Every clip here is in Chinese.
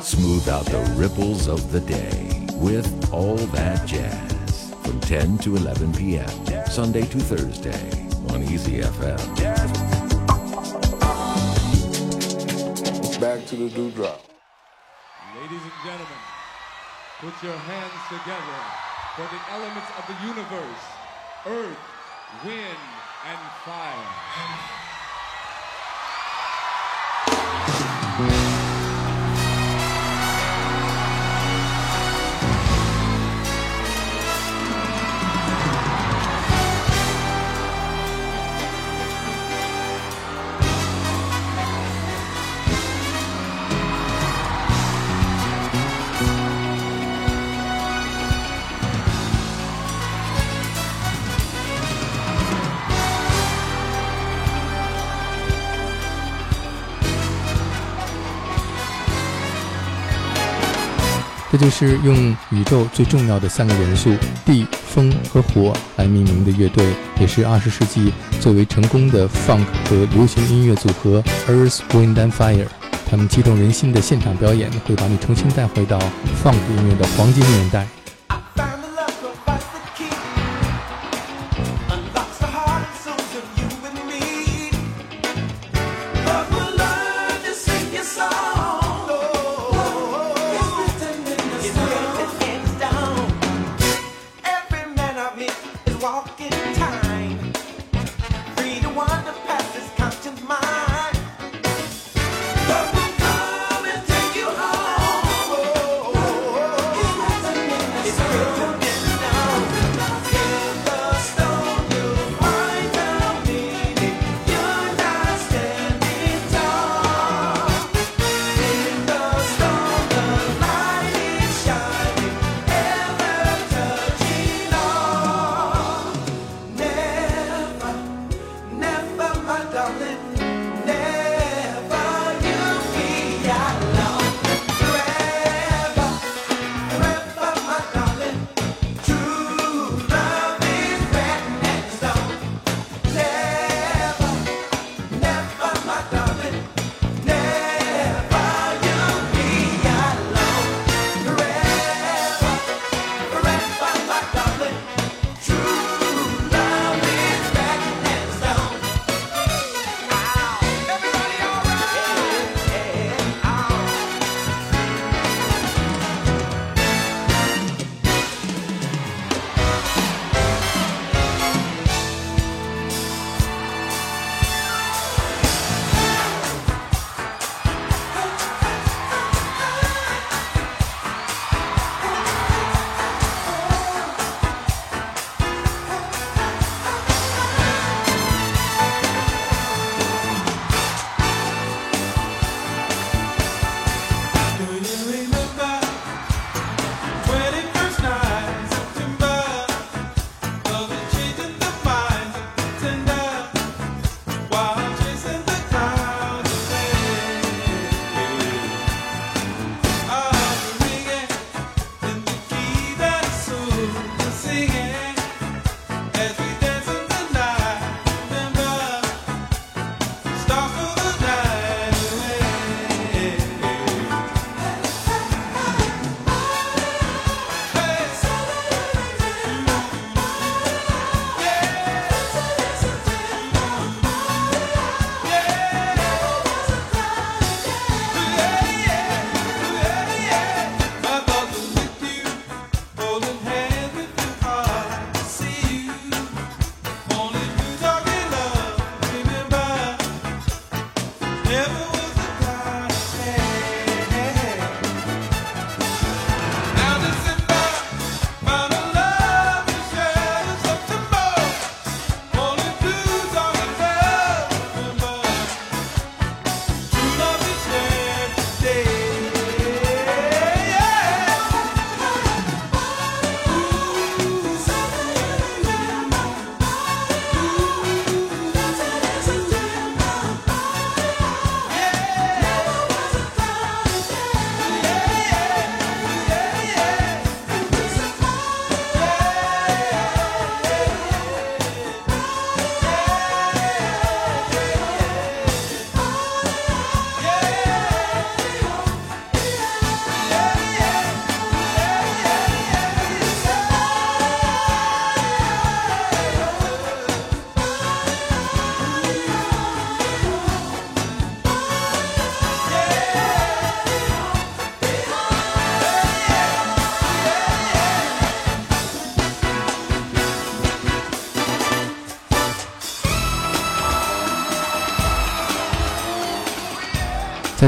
Smooth out the ripples of the day with All That Jazz from 10 to 11 p.m. Sunday to Thursday on Easy FM. Back to the dewdrop. Ladies and gentlemen, put your hands together for the elements of the universe earth, wind, and fire. 这就是用宇宙最重要的三个元素地、风和火来命名的乐队，也是二十世纪最为成功的 funk 和流行音乐组合 Earth, Wind and Fire。他们激动人心的现场表演，会把你重新带回到 funk 音乐的黄金年代。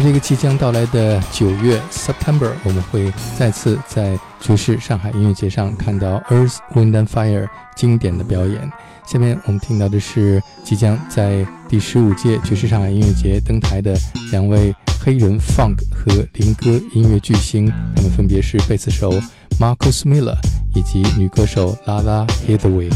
在这个即将到来的九月 September，我们会再次在爵士上海音乐节上看到 Earth Wind and Fire 经典的表演。下面我们听到的是即将在第十五届爵士上海音乐节登台的两位黑人 Funk 和灵歌音乐巨星，他们分别是贝斯手 Marcus Miller 以及女歌手 Lala Hathaway。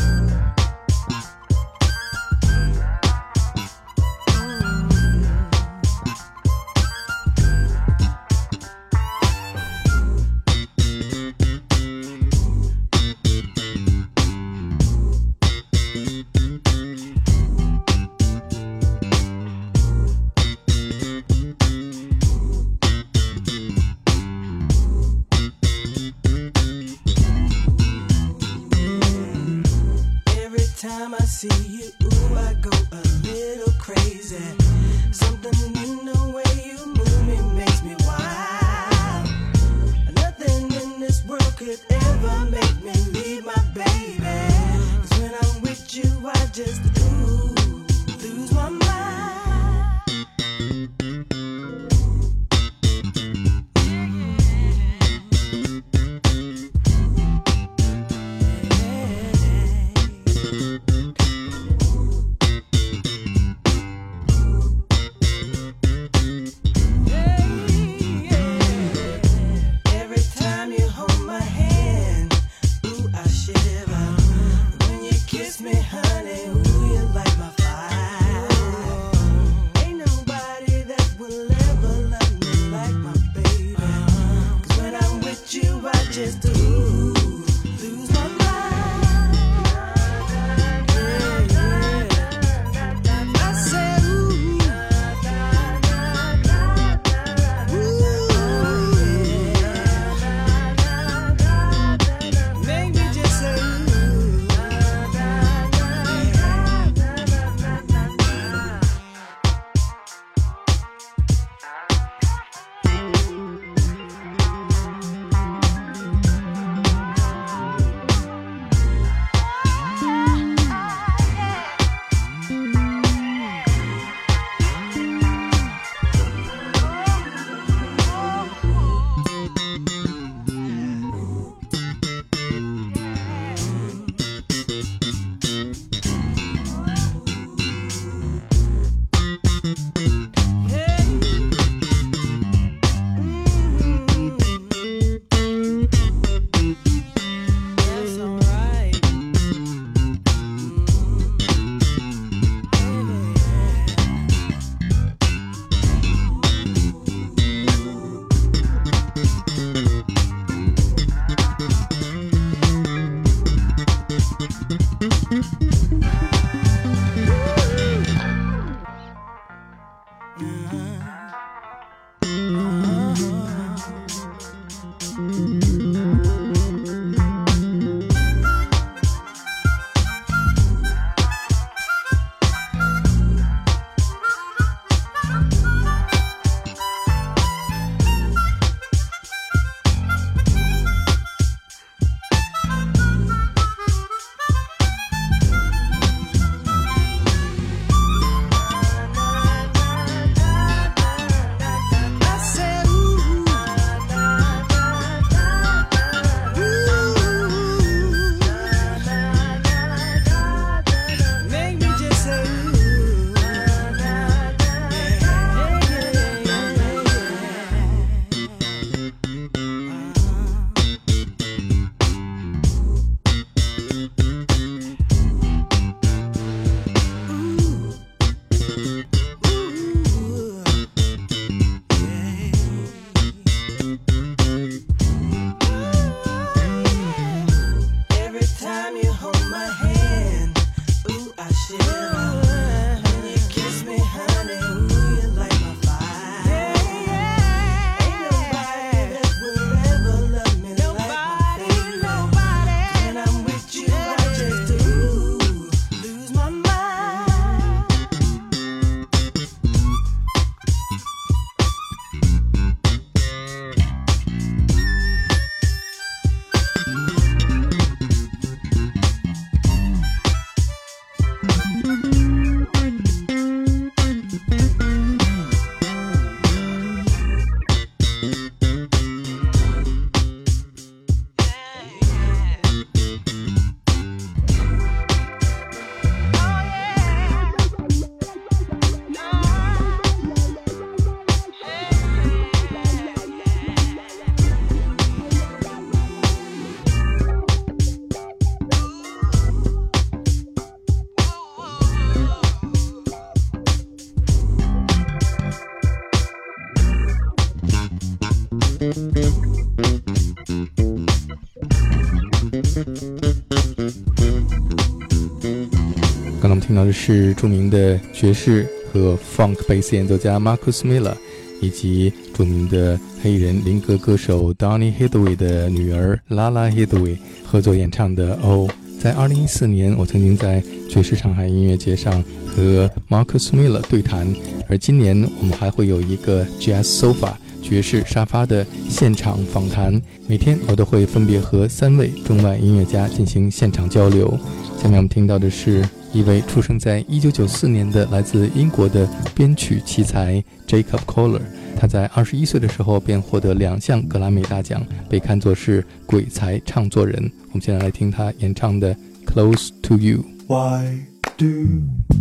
是著名的爵士和 funk 贝斯演奏家 Marcus Miller，以及著名的黑人灵歌歌手 Donny Hathaway 的女儿 Lala Hathaway 合作演唱的《O》。在2014年，我曾经在爵士上海音乐节上和 Marcus Miller 对谈，而今年我们还会有一个 Jazz Sofa 爵士沙发的现场访谈。每天我都会分别和三位中外音乐家进行现场交流。下面我们听到的是一位出生在1994年的来自英国的编曲奇才 Jacob coller。他在21岁的时候便获得两项格莱美大奖，被看作是鬼才唱作人。我们现在来听他演唱的《Close to You》。Why do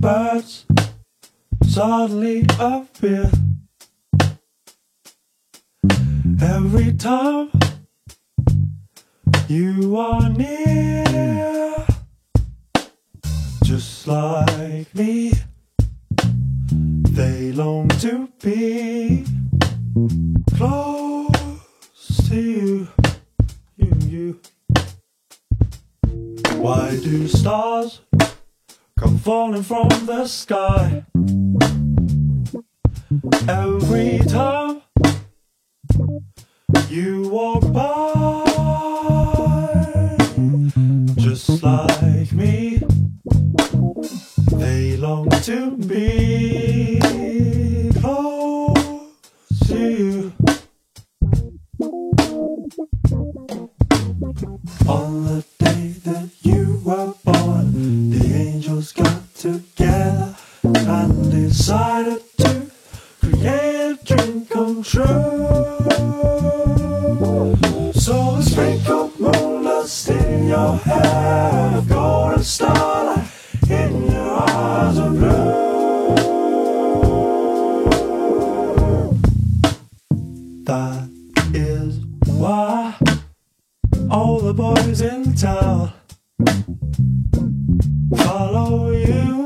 birds suddenly appear every time you are near? Just like me, they long to be close to you, you, you. Why do stars come falling from the sky every time you walk by? Just like me, they long to be all the boys in town. Follow you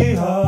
high.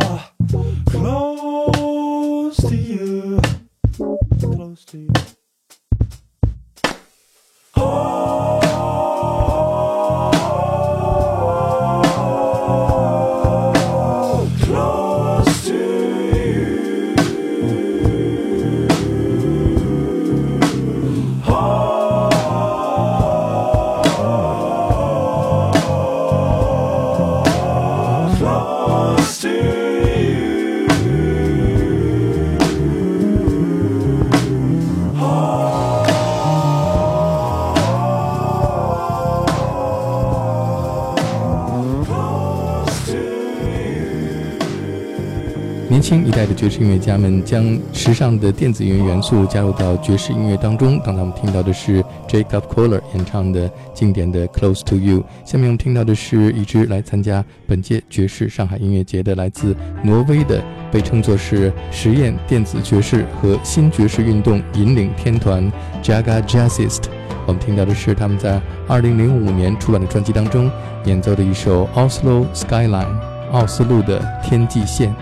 代的爵士音乐家们将时尚的电子音乐元素加入到爵士音乐当中。刚才我们听到的是 Jacob Kohler 演唱的经典的《Close to You》。下面我们听到的是一支来参加本届爵士上海音乐节的来自挪威的，被称作是实验电子爵士和新爵士运动引领天团 Jaga Jazzist。我们听到的是他们在2005年出版的专辑当中演奏的一首 Oslo Skyline，奥斯陆的天际线。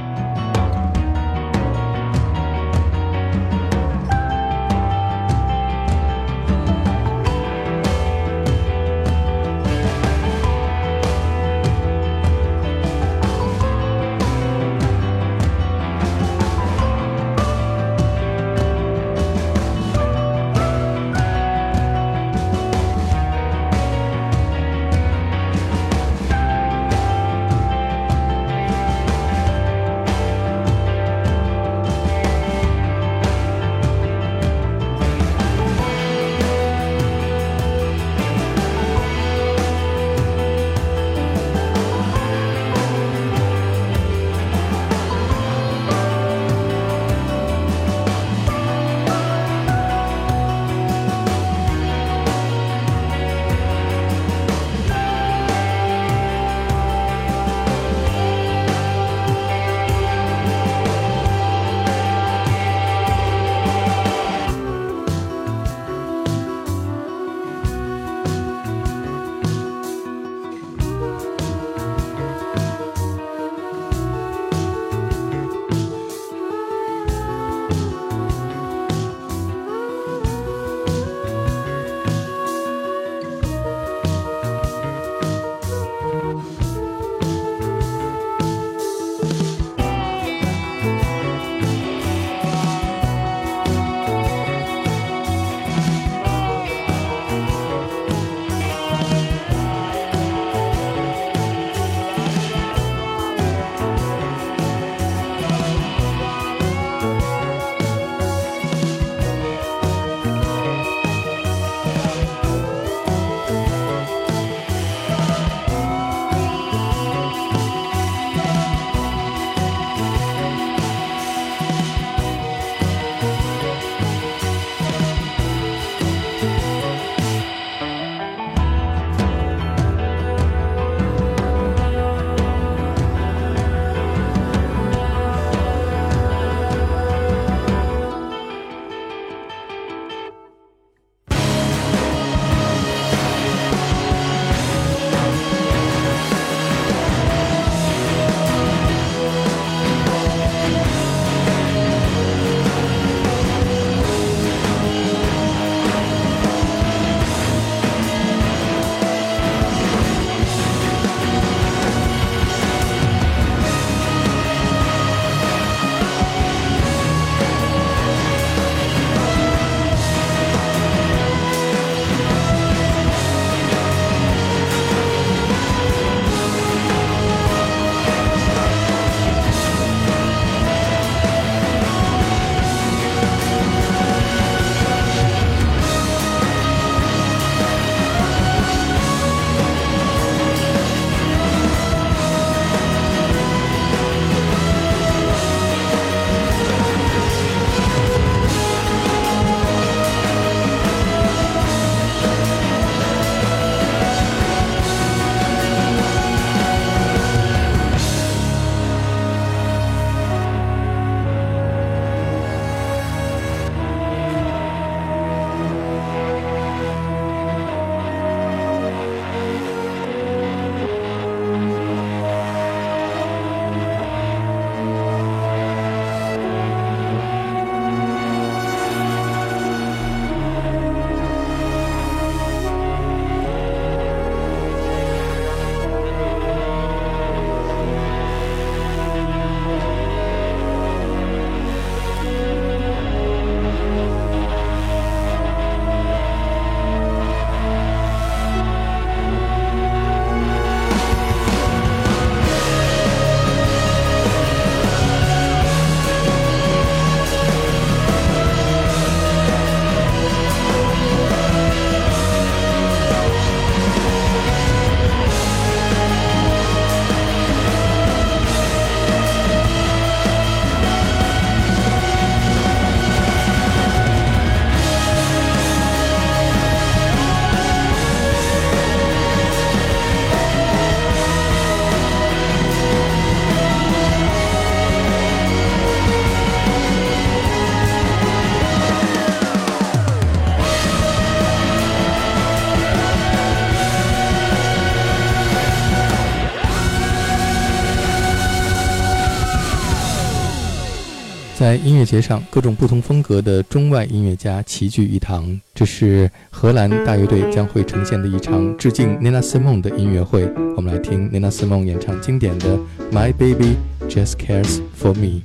在音乐节上，各种不同风格的中外音乐家齐聚一堂。这是荷兰大乐队将会呈现的一场致敬 Nina Simone 的音乐会。我们来听 Nina Simone 演唱经典的《My Baby Just Cares for Me》。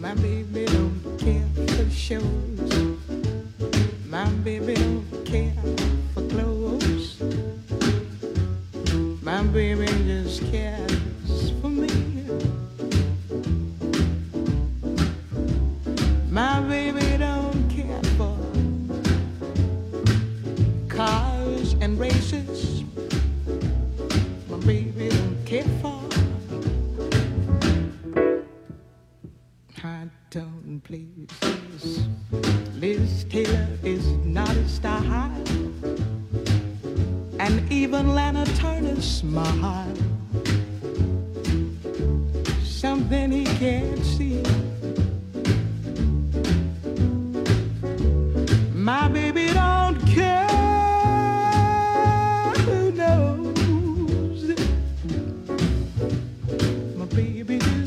My baby don't care for shows. My baby don't care for clothes. My baby just cares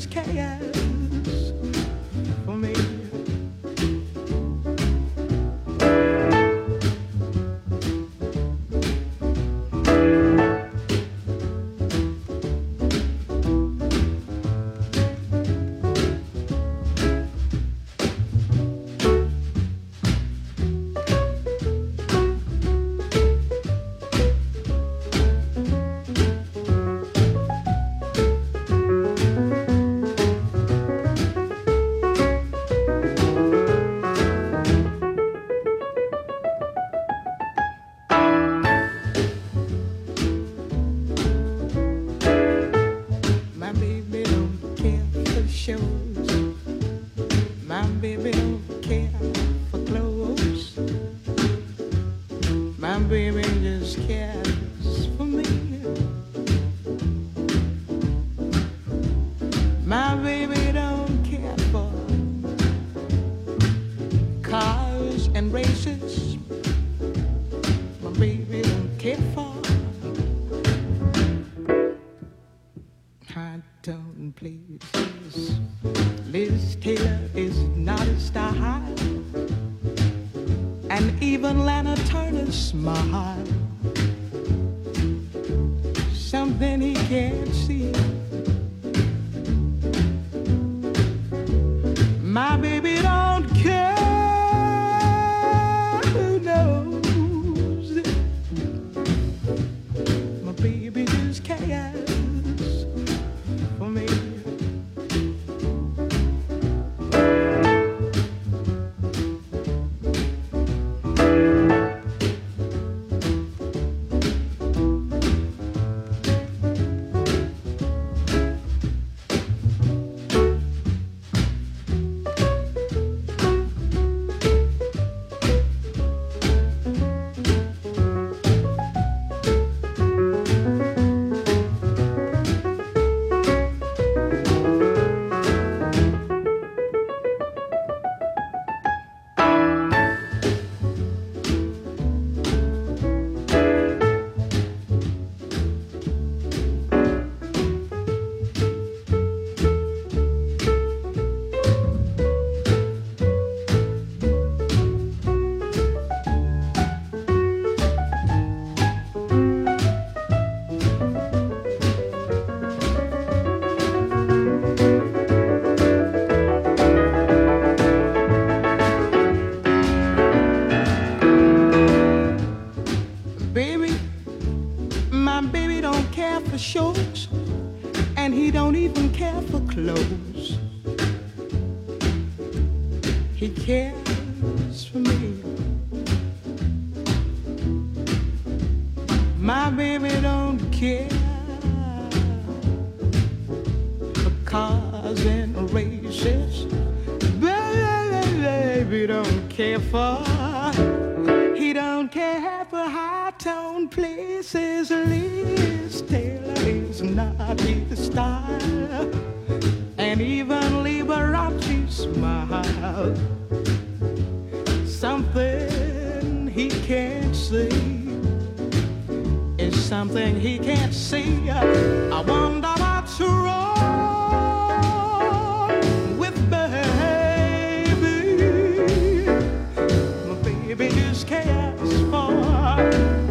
chaos. Baby Baby don't care for. He don't care for high tone places. Liz Taylor is not his style. And even Liberace smile. Something he can't see is something he can't see. I wonder heart.